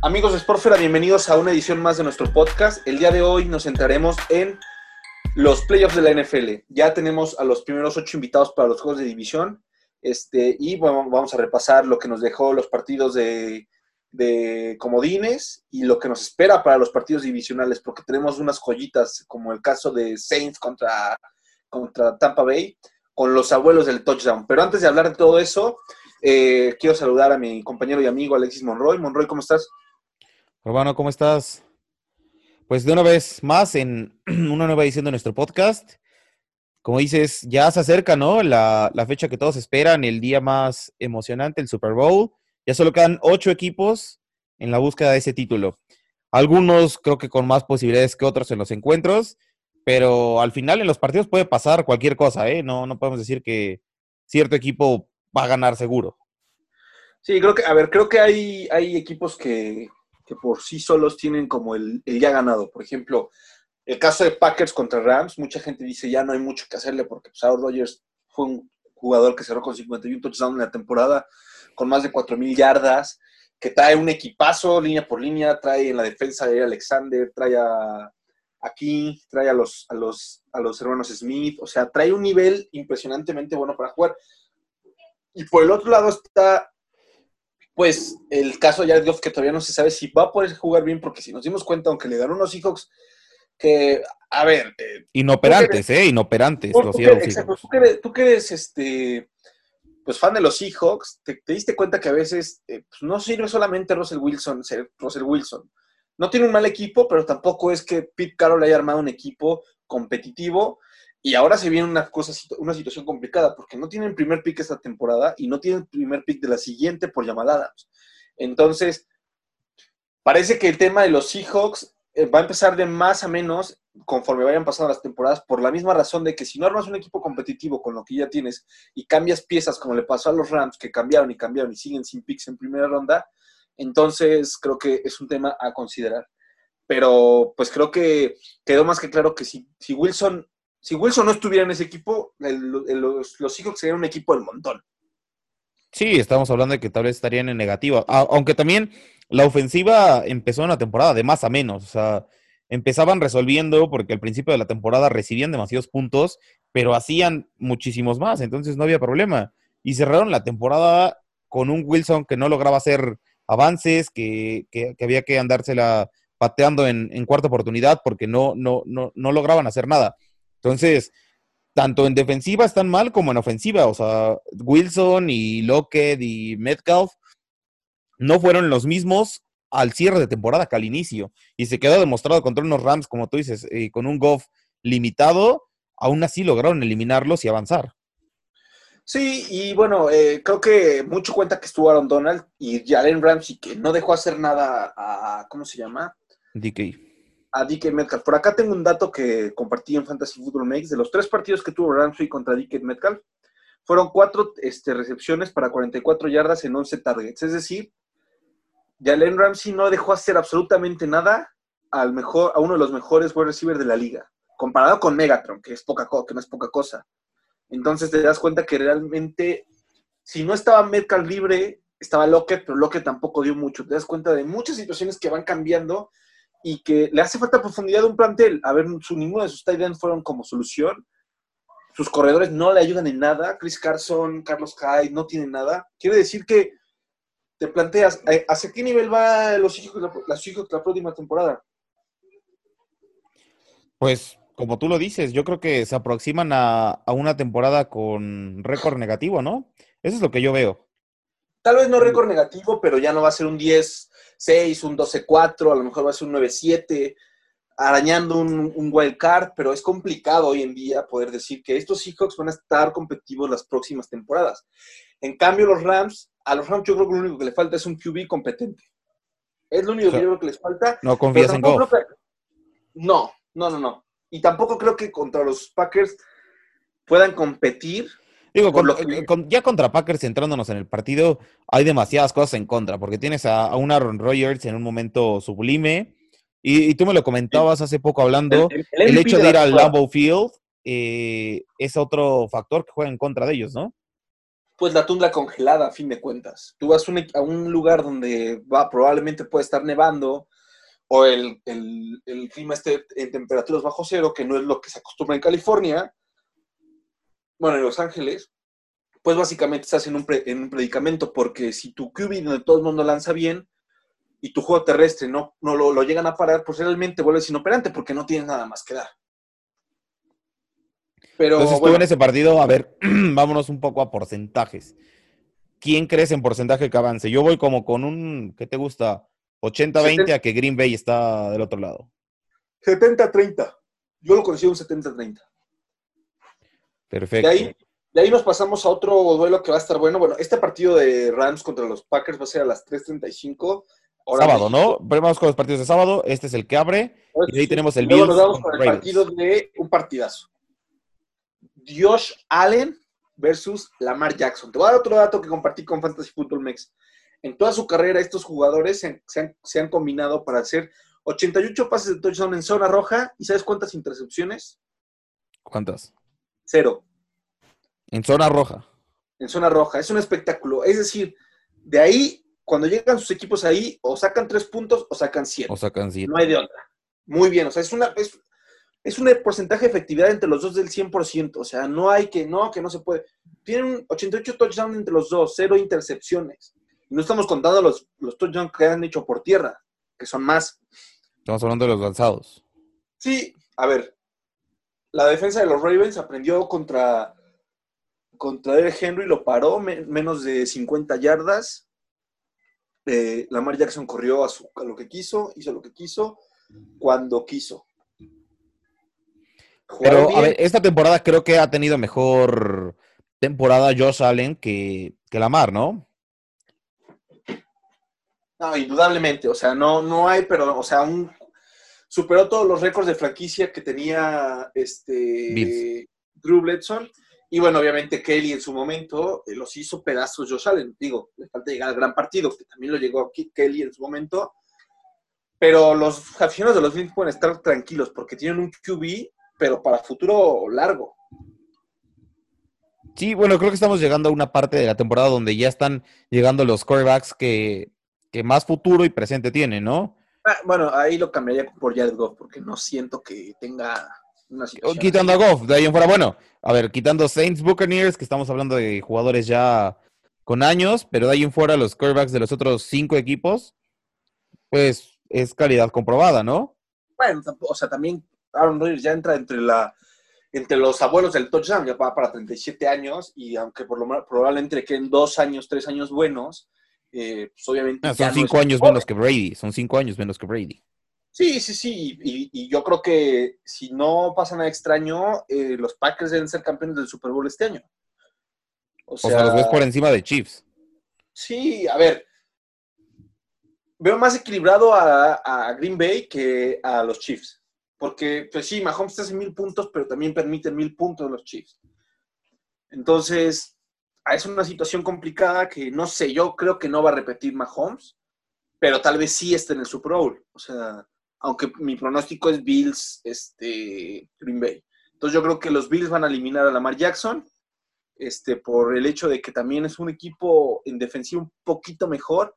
Amigos de Sportfera, bienvenidos a una edición más de nuestro podcast. El día de hoy nos centraremos en los playoffs de la NFL. Ya tenemos a los primeros ocho invitados para los juegos de división. Este, y bueno, vamos a repasar lo que nos dejó los partidos de, de comodines y lo que nos espera para los partidos divisionales, porque tenemos unas joyitas, como el caso de Saints contra, contra Tampa Bay, con los abuelos del touchdown. Pero antes de hablar de todo eso, eh, quiero saludar a mi compañero y amigo Alexis Monroy. Monroy, ¿cómo estás? Urbano, ¿cómo estás? Pues de una vez más en una nueva edición de nuestro podcast. Como dices, ya se acerca, ¿no? La, la fecha que todos esperan, el día más emocionante, el Super Bowl. Ya solo quedan ocho equipos en la búsqueda de ese título. Algunos creo que con más posibilidades que otros en los encuentros, pero al final en los partidos puede pasar cualquier cosa, ¿eh? No, no podemos decir que cierto equipo va a ganar seguro. Sí, creo que, a ver, creo que hay, hay equipos que, que por sí solos tienen como el, el, ya ganado. Por ejemplo, el caso de Packers contra Rams, mucha gente dice ya no hay mucho que hacerle porque pues, Aaron Rodgers fue un jugador que cerró con 51 touchdowns en la temporada, con más de 4.000 yardas, que trae un equipazo línea por línea, trae en la defensa a Alexander, trae a, a King, trae a los, a, los, a los hermanos Smith, o sea, trae un nivel impresionantemente bueno para jugar. Y por el otro lado está, pues, el caso de Jared Goff, que todavía no se sabe si va a poder jugar bien, porque si nos dimos cuenta, aunque le ganó unos Seahawks, que, a ver... Eh, Inoperantes, ¿eh? Inoperantes. Los tú, exacto, tú, que eres, tú que eres, este, pues, fan de los Seahawks, te, te diste cuenta que a veces eh, pues, no sirve solamente Russell Wilson ser Russell Wilson. No tiene un mal equipo, pero tampoco es que Pete Carroll haya armado un equipo competitivo y ahora se viene una, cosa, una situación complicada porque no tienen primer pick esta temporada y no tienen primer pick de la siguiente por Adams. Entonces, parece que el tema de los Seahawks eh, va a empezar de más a menos conforme vayan pasando las temporadas por la misma razón de que si no armas un equipo competitivo con lo que ya tienes y cambias piezas como le pasó a los Rams que cambiaron y cambiaron y siguen sin picks en primera ronda, entonces creo que es un tema a considerar. Pero pues creo que quedó más que claro que si Wilson si Wilson no estuviera en ese equipo, el, el, los, los serían un equipo del montón. Sí, estamos hablando de que tal vez estarían en negativa. Aunque también la ofensiva empezó en la temporada de más a menos. O sea, empezaban resolviendo porque al principio de la temporada recibían demasiados puntos, pero hacían muchísimos más. Entonces no había problema. Y cerraron la temporada con un Wilson que no lograba hacer avances, que, que, que había que andársela pateando en, en, cuarta oportunidad porque no, no, no, no lograban hacer nada. Entonces, tanto en defensiva están mal como en ofensiva. O sea, Wilson y Lockett y Metcalf no fueron los mismos al cierre de temporada que al inicio. Y se quedó demostrado contra unos Rams, como tú dices, eh, con un Goff limitado, aún así lograron eliminarlos y avanzar. Sí, y bueno, eh, creo que mucho cuenta que estuvo Aaron Donald y Jalen Ramsey, que no dejó hacer nada a, ¿cómo se llama? DK a DK Metcalf. Por acá tengo un dato que compartí en Fantasy Football Makes. De los tres partidos que tuvo Ramsey contra DK Metcalf, fueron cuatro este, recepciones para 44 yardas en 11 targets. Es decir, Jalen Ramsey no dejó hacer absolutamente nada al mejor, a uno de los mejores wide receivers de la liga, comparado con Megatron, que, es poca, que no es poca cosa. Entonces te das cuenta que realmente, si no estaba Metcalf libre, estaba Lockett, pero Lockett tampoco dio mucho. Te das cuenta de muchas situaciones que van cambiando y que le hace falta profundidad de un plantel. A ver, su, ninguno de sus tight ends fueron como solución. Sus corredores no le ayudan en nada. Chris Carson, Carlos Hyde no tienen nada. Quiere decir que te planteas, eh, ¿hacia qué nivel va los hijos la, las hijos la próxima temporada? Pues, como tú lo dices, yo creo que se aproximan a, a una temporada con récord negativo, ¿no? Eso es lo que yo veo. Tal vez no récord negativo, pero ya no va a ser un 10-6, un 12-4, a lo mejor va a ser un 9-7, arañando un, un, wild card, pero es complicado hoy en día poder decir que estos Seahawks van a estar competitivos las próximas temporadas. En cambio, los Rams, a los Rams yo creo que lo único que le falta es un QB competente. Es lo único que yo creo que les falta. No confías en Goff. Que... No, no, no, no. Y tampoco creo que contra los Packers puedan competir Digo, con, que... con, ya contra Packers centrándonos en el partido, hay demasiadas cosas en contra, porque tienes a, a un Aaron Rodgers en un momento sublime, y, y tú me lo comentabas hace poco hablando, el, el, el hecho de ir al Lambeau Field eh, es otro factor que juega en contra de ellos, ¿no? pues la tundra congelada, a fin de cuentas. Tú vas a un lugar donde va, probablemente puede estar nevando o el, clima esté en temperaturas bajo cero, que no es lo que se acostumbra en California, bueno, en Los Ángeles, pues básicamente estás en un, en un predicamento, porque si tu QB donde todo el mundo lanza bien y tu juego terrestre no, no lo, llegan a parar, pues realmente vuelves inoperante porque no tienes nada más que dar. Pero, Entonces tú en ese partido, a ver, vámonos un poco a porcentajes. ¿Quién crees en porcentaje que avance? Yo voy como con un, ¿qué te gusta? 80-20 a que Green Bay está del otro lado. 70-30. Yo lo considero un 70-30. Perfecto. De ahí, de ahí nos pasamos a otro duelo que va a estar bueno. Bueno, este partido de Rams contra los Packers va a ser a las 3.35. Sábado, ¿no? Vamos con los partidos de sábado. Este es el que abre. y ahí tenemos el. Nos vamos con el partido de un partidazo. Josh Allen versus Lamar Jackson. Te voy a dar otro dato que compartí con Fantasy Football Mex. En toda su carrera, estos jugadores se han, combinado para hacer 88 pases de touchdown en zona roja. ¿Y sabes cuántas intercepciones? ¿Cuántas? Cero. En zona roja. En zona roja. Es un espectáculo. Es decir, de ahí, cuando llegan sus equipos ahí, o sacan tres puntos o sacan siete. O sacan siete. No hay de otra. Muy bien. O sea, es una. Es, un porcentaje de efectividad entre los dos del 100%. O sea, no hay que, no, que no se puede. Tienen 88 touchdowns entre los dos, cero intercepciones. No estamos contando los, los touchdowns que han hecho por tierra, que son más. Estamos hablando de los lanzados. Sí, a ver. La defensa de los Ravens aprendió contra, contra Derek Henry, lo paró menos de 50 yardas. Eh, Lamar Jackson corrió a, su, a lo que quiso, hizo lo que quiso, cuando quiso. Pero, a ver, esta temporada creo que ha tenido mejor temporada Josh Allen que, que Lamar, ¿no? No, indudablemente, o sea, no, no hay, pero, o sea, un, superó todos los récords de franquicia que tenía este Drew Bledson. Y bueno, obviamente Kelly en su momento eh, los hizo pedazos Josh Allen. Digo, le falta llegar al gran partido, que también lo llegó aquí Kelly en su momento. Pero los aficionados de los Bills pueden estar tranquilos porque tienen un QB, pero para futuro largo. Sí, bueno, creo que estamos llegando a una parte de la temporada donde ya están llegando los quarterbacks que que más futuro y presente tiene, ¿no? Ah, bueno, ahí lo cambiaría por Jared Goff, porque no siento que tenga una situación. Quitando a Goff, de ahí en fuera, bueno, a ver, quitando Saints Buccaneers, que estamos hablando de jugadores ya con años, pero de ahí en fuera los quarterbacks de los otros cinco equipos, pues es calidad comprobada, ¿no? Bueno, o sea, también Aaron Rodgers ya entra entre la entre los abuelos del touchdown, ya va para 37 años, y aunque por lo menos probablemente queden dos años, tres años buenos, eh, pues obviamente. Ah, son cinco años menos que Brady, son cinco años menos que Brady. Sí, sí, sí, y, yo creo que si no pasa nada extraño, eh, los Packers deben ser campeones del Super Bowl este año. O sea, los ves por encima de Chiefs. Sí, a ver, veo más equilibrado a, Green Bay que a los Chiefs. Porque, pues sí, Mahomes hace mil puntos, pero también permite mil puntos los Chiefs. Entonces, es una situación complicada que no sé, yo creo que no va a repetir Mahomes, pero tal vez sí esté en el Super Bowl. O sea, aunque mi pronóstico es Bills, este, Green Bay. Entonces yo creo que los Bills van a eliminar a Lamar Jackson, este, por el hecho de que también es un equipo en defensiva un poquito mejor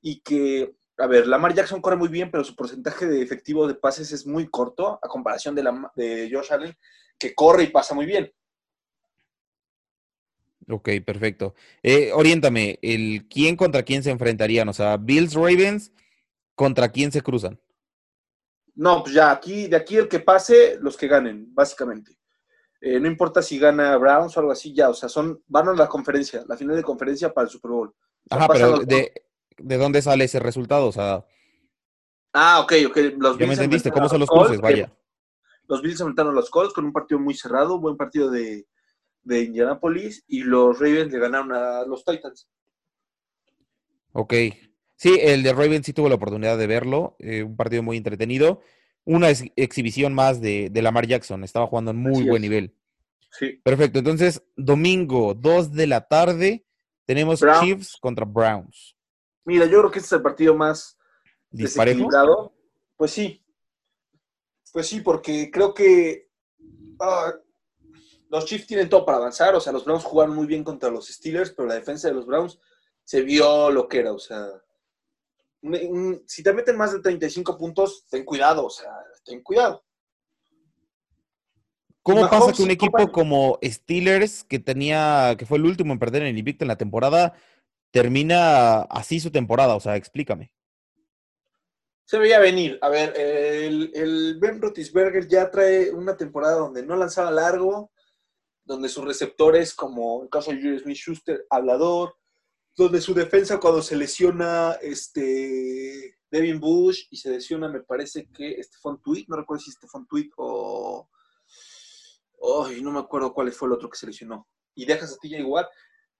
y que, a ver, Lamar Jackson corre muy bien, pero su porcentaje de efectivo de pases es muy corto a comparación de, la, de Josh Allen, que corre y pasa muy bien. Ok, perfecto. Eh, oriéntame, el quién contra quién se enfrentarían, o sea, Bills Ravens contra quién se cruzan. No, pues ya aquí, de aquí el que pase, los que ganen, básicamente. Eh, no importa si gana Browns o algo así, ya, o sea, son, van a la conferencia, la final de conferencia para el Super Bowl. Ajá, pero de, dónde sale ese resultado? O sea. Ah, ok, ok. Los ya me entendiste, ¿cómo son los cruces? Vaya. Los Bills enfrentaron a los Colts con un partido muy cerrado, buen partido de, de Indianapolis y los Ravens le ganaron a los Titans. Ok. Sí, el de Ravens sí tuvo la oportunidad de verlo. Eh, un partido muy entretenido. Una exhibición más de, de, Lamar Jackson. Estaba jugando en muy buen nivel. Sí. Perfecto. Entonces, domingo, 2 de la tarde, tenemos Chiefs contra Browns. Mira, yo creo que este es el partido más desequilibrado. Pues sí. Pues sí, porque creo que ah, los Chiefs tienen todo para avanzar, o sea, los Browns jugaron muy bien contra los Steelers, pero la defensa de los Browns se vio lo que era, o sea, si te meten más de 35 puntos, ten cuidado, o sea, ten cuidado. ¿Cómo pasa que un equipo como Steelers, que tenía, que fue el último en perder en el Invicto en la temporada, termina así su temporada? O sea, explícame. Se veía venir. A ver, el, el Ben Rotisberger ya trae una temporada donde no lanzaba largo, donde sus receptores, como el caso de Julius Smith Schuster, hablador, donde su defensa cuando se lesiona este Devin Bush y se lesiona, me parece que Stephon Tweet, no recuerdo si Stephon Tweet o no me acuerdo cuál fue el otro que se lesionó, y deja Satilla igual,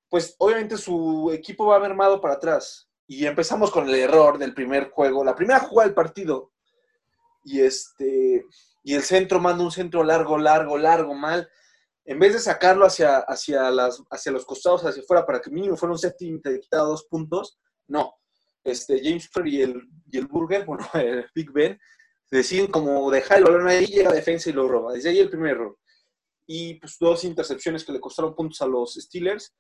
pues obviamente su equipo va armado para atrás. Y empezamos con el error del primer juego, la primera jugada del partido. Y este y el centro manda un centro largo, largo, largo, mal. En vez de sacarlo hacia, hacia, las, hacia los costados, hacia afuera, para que mínimo fuera un y te dos puntos, no. Este, James Fair y el, y el Burger, bueno, el Big Ben, deciden como dejar el balón ahí, llega a defensa y lo roba. Desde ahí el primer error y pues dos intercepciones que le costaron puntos a los Steelers.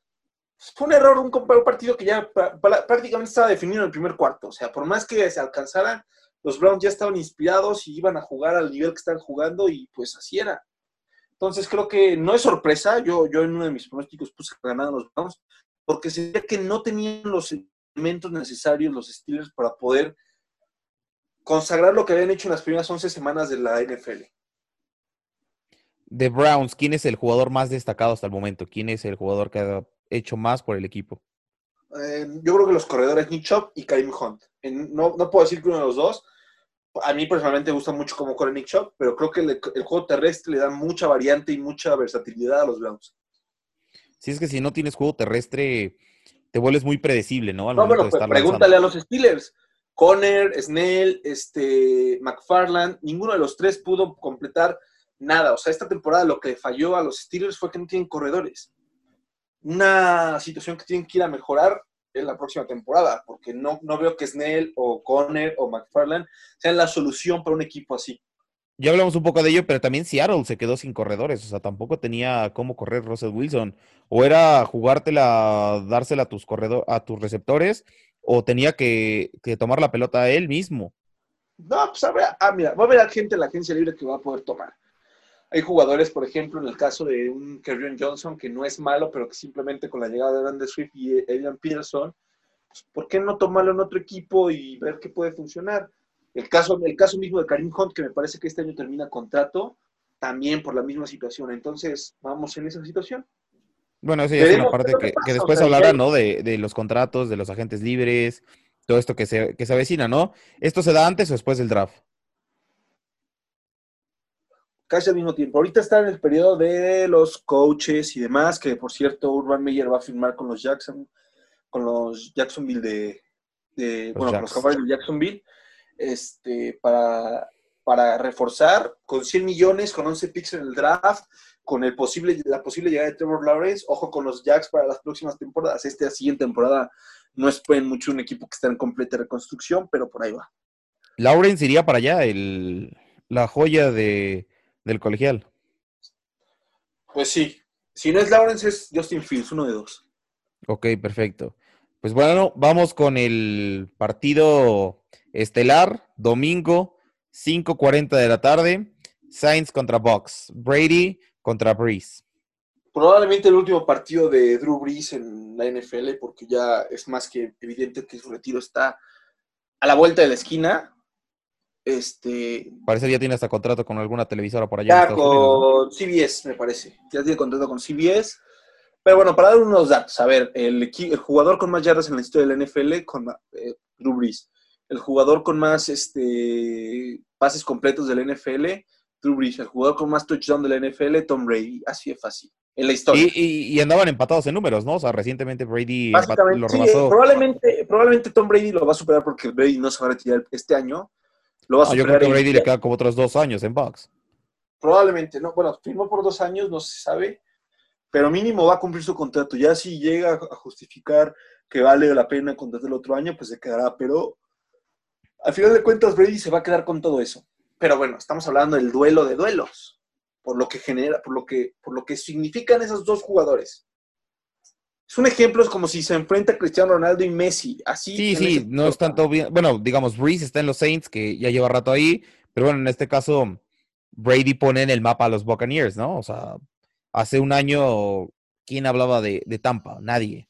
Fue un error, un, partido que ya prácticamente estaba definido en el primer cuarto. O sea, por más que se alcanzaran, los Browns ya estaban inspirados y iban a jugar al nivel que están jugando y pues así era. Entonces creo que no es sorpresa. Yo, yo en uno de mis pronósticos puse ganando los Browns porque se veía que no tenían los elementos necesarios los Steelers para poder consagrar lo que habían hecho en las primeras 11 semanas de la NFL de Browns, ¿quién es el jugador más destacado hasta el momento? ¿Quién es el jugador que ha hecho más por el equipo? Eh, yo creo que los corredores Nick Chop y Karim Hunt. no, puedo decir que uno de los dos. A mí personalmente me gusta mucho cómo corre Nick Chop, pero creo que el, juego terrestre le da mucha variante y mucha versatilidad a los Browns. Si es que si no tienes juego terrestre, te vuelves muy predecible, ¿no? no, bueno, pues pregúntale a los Steelers. Conner, Snell, este, McFarland, ninguno de los tres pudo completar nada. O sea, esta temporada lo que falló a los Steelers fue que no tienen corredores. Una situación que tienen que ir a mejorar en la próxima temporada, porque no, no veo que Snell o Conner o McFarland sean la solución para un equipo así. Ya hablamos un poco de ello, pero también Seattle se quedó sin corredores, o sea, tampoco tenía cómo correr Russell Wilson. O era jugártela, dársela a tus corredores, a tus receptores, o tenía que, tomar la pelota él mismo. No, pues a ver, ah, mira, va a haber gente en la agencia libre que va a poder tomar. Hay jugadores, por ejemplo, en el caso de un Kerryon Johnson, que no es malo, pero que simplemente con la llegada de Brandon Swift y Adrian Peterson, pues, ¿por qué no tomarlo en otro equipo y ver qué puede funcionar? El caso, el caso mismo de Karim Hunt, que me parece que este año termina contrato, también por la misma situación. Entonces, vamos en esa situación. Bueno, eso ya es una parte que, después hablará, ¿no? De, de, los contratos, de los agentes libres, todo esto que se, que se avecina, ¿no? ¿Esto se da antes o después del draft? Casi al mismo tiempo. Ahorita está en el periodo de los coaches y demás, que por cierto, Urban Meyer va a firmar con los Jackson, con los Jacksonville de, bueno, con los de Jacksonville, este, para, para reforzar con 100 millones, con 11 picks en el draft, con el posible, la posible llegada de Trevor Lawrence, ojo con los Jacks para las próximas temporadas. Esta siguiente temporada no esperen mucho un equipo que está en completa reconstrucción, pero por ahí va. Lawrence iría para allá, el, la joya de, del colegial. Pues sí. Si no es Lawrence, es Justin Fields, uno de dos. Ok, perfecto. Pues bueno, vamos con el partido estelar, domingo, 5.40 de la tarde. Saints contra Box. Brady contra Breeze. Probablemente el último partido de Drew Brees en la NFL, porque ya es más que evidente que su retiro está a la vuelta de la esquina. Este. Parece que ya tiene hasta contrato con alguna televisora por allá. Ya con CBS, me parece. Ya tiene contrato con CBS. Pero bueno, para dar unos datos, a ver, el, el jugador con más yardas en la historia de la NFL, con eh, Drew Brees. El jugador con más este, pases completos de la NFL, Drew Brees. El jugador con más touchdown de la NFL, Tom Brady. Así de fácil. En la historia. Y, andaban empatados en números, ¿no? O sea, recientemente Brady lo rebasó. probablemente, probablemente Tom Brady lo va a superar porque Brady no se va a retirar este año Ah, yo creo que Brady le queda como otros dos años en Bucks. Probablemente, no. Bueno, firmó por dos años, no se sabe. Pero mínimo va a cumplir su contrato. Ya si llega a justificar que vale la pena contratar el otro año, pues se quedará. Pero al final de cuentas, Brady se va a quedar con todo eso. Pero bueno, estamos hablando del duelo de duelos. por lo que genera, por lo que, por lo que significan esos dos jugadores. Es un ejemplo, es como si se enfrenta Cristiano Ronaldo y Messi. Así sí, sí, no es tanto bien. Bueno, digamos, Breeze está en los Saints, que ya lleva rato ahí, pero bueno, en este caso, Brady pone en el mapa a los Buccaneers, ¿no? O sea, hace un año, ¿quién hablaba de, Tampa? Nadie.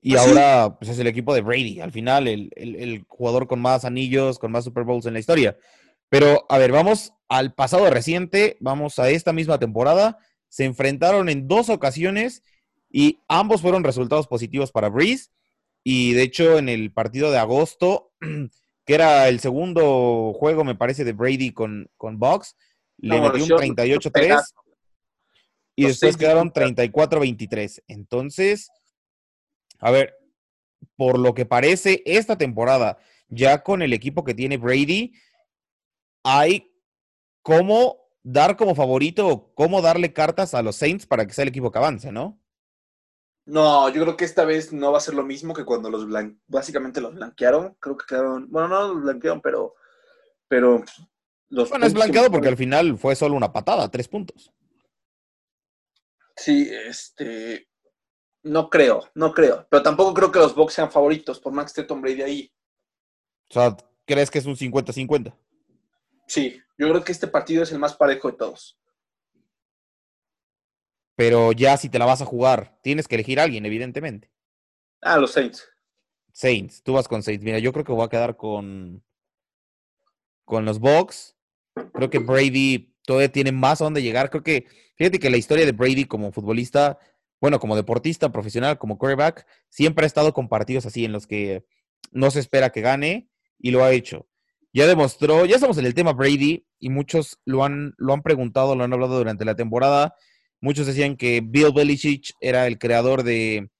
Y ¿Ah, ahora pues, es el equipo de Brady, al final, el, el, jugador con más anillos, con más Super Bowls en la historia. Pero, a ver, vamos al pasado reciente, vamos a esta misma temporada. Se enfrentaron en dos ocasiones y ambos fueron resultados positivos para Breeze. Y de hecho, en el partido de agosto, que era el segundo juego, me parece, de Brady con, con Box, le metió un 38-3 y después quedaron 34-23. Entonces, a ver, por lo que parece, esta temporada, ya con el equipo que tiene Brady, hay cómo dar como favorito o cómo darle cartas a los Saints para que sea el equipo que avance, ¿no? No, yo creo que esta vez no va a ser lo mismo que cuando los básicamente los blanquearon. Creo que quedaron, bueno, no los blanquearon, pero, pero los bueno, es blanqueado porque al final fue solo una patada, tres puntos. Sí, este, no creo, no creo, pero tampoco creo que los Bucks sean favoritos, por más que esté Tom Brady ahí. O sea, ¿crees que es un 50-50? Sí, yo creo que este partido es el más parejo de todos. Pero ya si te la vas a jugar, tienes que elegir a alguien, evidentemente. Ah, los Saints. Saints, tú vas con Saints. Mira, yo creo que voy a quedar con, con los Bucks. Creo que Brady todavía tiene más a dónde llegar. Creo que, fíjate que la historia de Brady como futbolista, bueno, como deportista profesional, como quarterback, siempre ha estado con partidos así en los que no se espera que gane y lo ha hecho. Ya demostró, ya estamos en el tema Brady y muchos lo han, lo han preguntado, lo han hablado durante la temporada. Muchos decían que Bill Belichick era el creador de,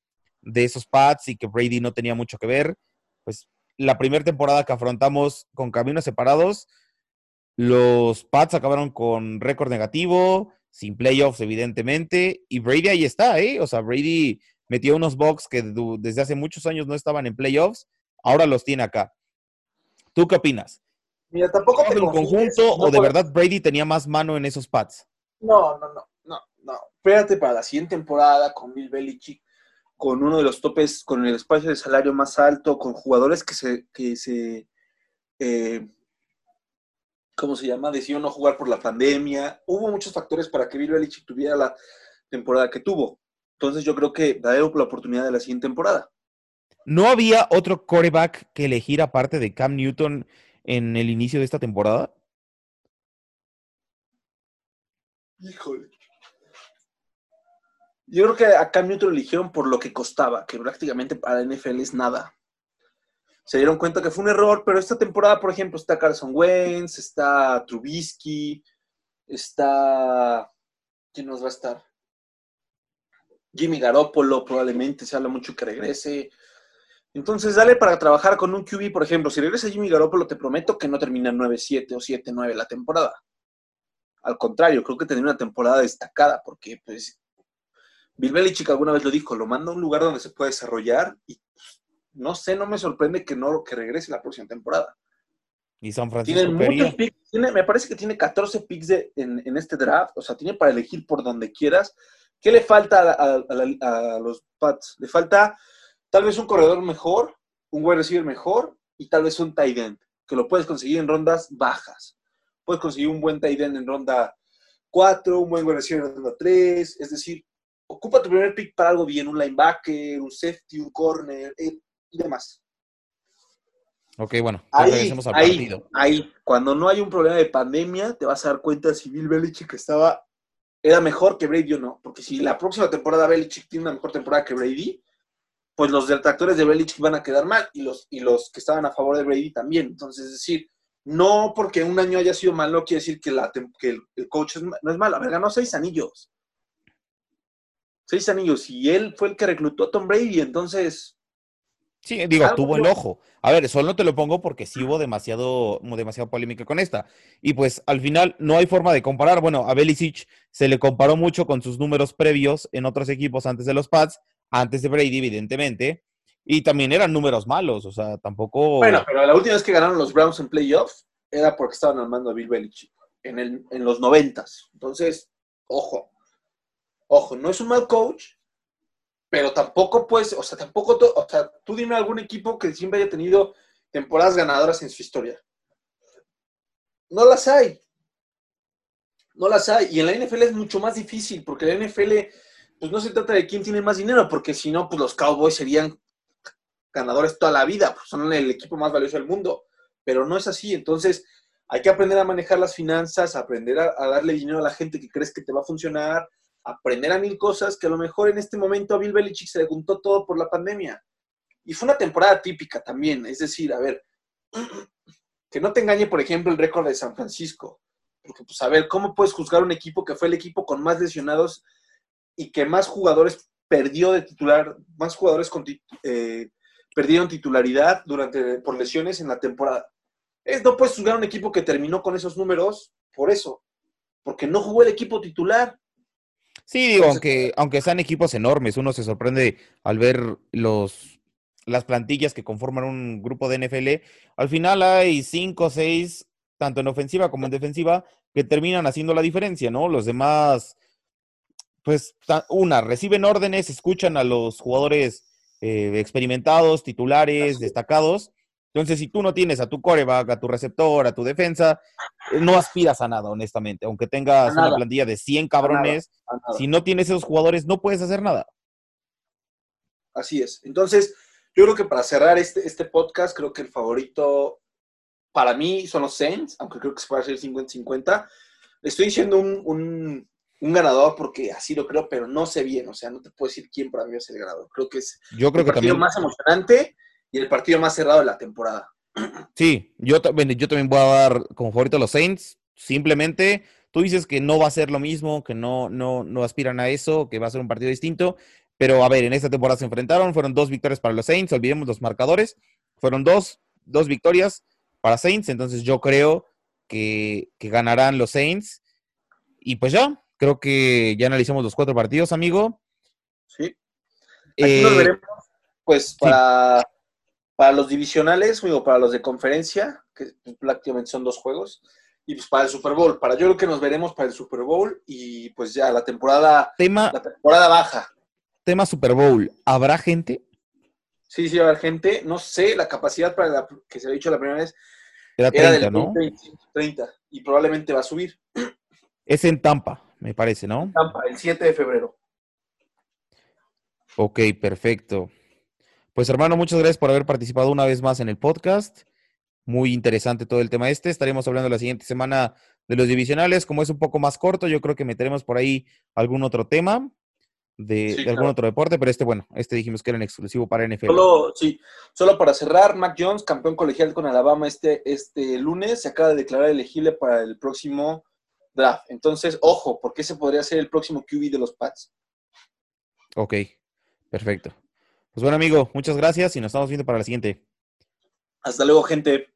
de esos pads y que Brady no tenía mucho que ver. Pues la primera temporada que afrontamos con caminos separados, los Pats acabaron con récord negativo, sin playoffs, evidentemente, y Brady ahí está, ¿eh? O sea, Brady metió unos box que desde hace muchos años no estaban en playoffs, ahora los tiene acá. ¿Tú qué opinas? Mira, tampoco te conjunto o de verdad Brady tenía más mano en esos pads? No, no, no, no. Espérate para la siguiente temporada con Bill Belichick, con uno de los topes, con el espacio de salario más alto, con jugadores que se, que se eh, ¿cómo se llama? Decidió no jugar por la pandemia. Hubo muchos factores para que Bill Belichick tuviera la temporada que tuvo. Entonces yo creo que daré la oportunidad de la siguiente temporada. ¿No había otro quarterback que elegir aparte de Cam Newton en el inicio de esta temporada? Híjole. Yo creo que a Cam Newton eligieron por lo que costaba, que prácticamente para la NFL es nada. Se dieron cuenta que fue un error, pero esta temporada, por ejemplo, está Carson Wentz, está Trubisky, está... ¿Quién nos va a estar? Jimmy Garoppolo probablemente, se habla mucho que regrese. Entonces, dale para trabajar con un QB, por ejemplo. Si regresa Jimmy Garoppolo, te prometo que no termina 9-7 o 7-9 la temporada. Al contrario, creo que tendría una temporada destacada, porque pues Bill Belichick alguna vez lo dijo, lo manda a un lugar donde se puede desarrollar y no sé, no me sorprende que no que regrese la próxima temporada. Y San Francisco. Tiene muchos picks, me parece que tiene 14 picks en, en, este draft, o sea, tiene para elegir por donde quieras. ¿Qué le falta a, a los Pats? Le falta Tal vez un corredor mejor, un wide receiver mejor y tal vez un tight end, que lo puedes conseguir en rondas bajas. Puedes conseguir un buen tight end en ronda 4, un buen wide receiver en ronda 3, es decir, ocupa tu primer pick para algo bien, un linebacker, un safety, un corner eh, y demás. Ok, bueno, ahí, al ahí, ahí, cuando no hay un problema de pandemia, te vas a dar cuenta si Bill Belichick estaba, era mejor que Brady o no. Porque si la próxima temporada Belichick tiene una mejor temporada que Brady, pues los detractores de Belichick van a quedar mal y los, y los que estaban a favor de Brady también. Entonces, es decir, no porque un año haya sido malo quiere decir que, la, que el, coach no es malo. A ver, ganó seis anillos. Seis anillos. Y él fue el que reclutó a Tom Brady, entonces... Sí, digo, tuvo el ojo. A ver, solo te lo pongo porque sí hubo demasiado, demasiado polémica con esta. Y pues al final no hay forma de comparar. Bueno, a Belichick se le comparó mucho con sus números previos en otros equipos antes de los Pats antes de Brady, evidentemente. Y también eran números malos, o sea, tampoco. Bueno, pero la última vez que ganaron los Browns en playoffs era porque estaban armando a Bill Belichick. en, el, en los noventas. Entonces, ojo, ojo, no es un mal coach, pero tampoco pues, o sea, tampoco, o sea, tú dime algún equipo que siempre haya tenido temporadas ganadoras en su historia. No las hay. No las hay. Y en la NFL es mucho más difícil, porque la NFL, pues no se trata de quién tiene más dinero, porque si no, pues los Cowboys serían ganadores toda la vida, pues son el equipo más valioso del mundo. Pero no es así. Entonces, hay que aprender a manejar las finanzas, aprender a, darle dinero a la gente que crees que te va a funcionar, aprender a mil cosas que a lo mejor en este momento a Bill Belichick se le juntó todo por la pandemia. Y fue una temporada típica también. Es decir, a ver, que no te engañe, por ejemplo, el récord de San Francisco. Porque, pues, a ver, ¿cómo puedes juzgar un equipo que fue el equipo con más lesionados y que más jugadores perdió de titular, más jugadores eh, perdieron titularidad durante, por lesiones en la temporada? Es, no puedes juzgar un equipo que terminó con esos números por eso, porque no jugó el equipo titular. Sí, digo, aunque, aunque sean equipos enormes, uno se sorprende al ver los, las plantillas que conforman un grupo de NFL. Al final hay cinco o seis, tanto en ofensiva como en defensiva, que terminan haciendo la diferencia, ¿no? Los demás, pues, una, reciben órdenes, escuchan a los jugadores eh, experimentados, titulares, destacados, entonces, si tú no tienes a tu coreback, a tu receptor, a tu defensa, eh, no aspiras a nada, honestamente. Aunque tengas una plantilla de 100 cabrones, si no tienes esos jugadores, no puedes hacer nada. Así es. Entonces, yo creo que para cerrar este, este podcast, creo que el favorito para mí son los Saints, aunque creo que se puede hacer 50-50. Estoy diciendo un, ganador porque así lo creo, pero no sé bien. O sea, no te puedo decir quién para mí es el ganador. Creo que es yo creo el que partido también... más emocionante y el partido más cerrado de la temporada. Sí, yo, yo también voy a dar como favorito a los Saints. Simplemente tú dices que no va a ser lo mismo, que no, no, no aspiran a eso, que va a ser un partido distinto. Pero a ver, en esta temporada se enfrentaron, fueron dos victorias para los Saints, olvidemos los marcadores. Fueron dos, dos victorias para Saints, entonces yo creo que, que ganarán los Saints. Y pues ya, creo que ya analizamos los cuatro partidos, amigo. Sí. Aquí nos eh, veremos, pues, para para los divisionales, digo, para los de conferencia, que prácticamente son dos juegos, y pues para el Super Bowl. Para yo creo que nos veremos para el Super Bowl y pues ya la temporada, tema, la temporada baja. Tema Super Bowl, ¿habrá gente? Sí, sí, haber gente. No sé, la capacidad para la que se ha dicho la primera vez era 30, ¿no? 30, y probablemente va a subir. Es en Tampa, me parece, ¿no? Tampa, el 7 de febrero. Ok, perfecto. Pues hermano, muchas gracias por haber participado una vez más en el podcast. Muy interesante todo el tema este. Estaremos hablando la siguiente semana de los divisionales. Como es un poco más corto, yo creo que meteremos por ahí algún otro tema de, algún otro deporte, pero este, bueno, este dijimos que era en exclusivo para NFL. Solo, sí, solo para cerrar, Mac Jones, campeón colegial con Alabama este, este lunes, se acaba de declarar elegible para el próximo draft. Entonces, ojo, porque ese podría ser el próximo QB de los Pats. Ok, perfecto. Pues bueno, amigo, muchas gracias y nos estamos viendo para la siguiente. Hasta luego, gente.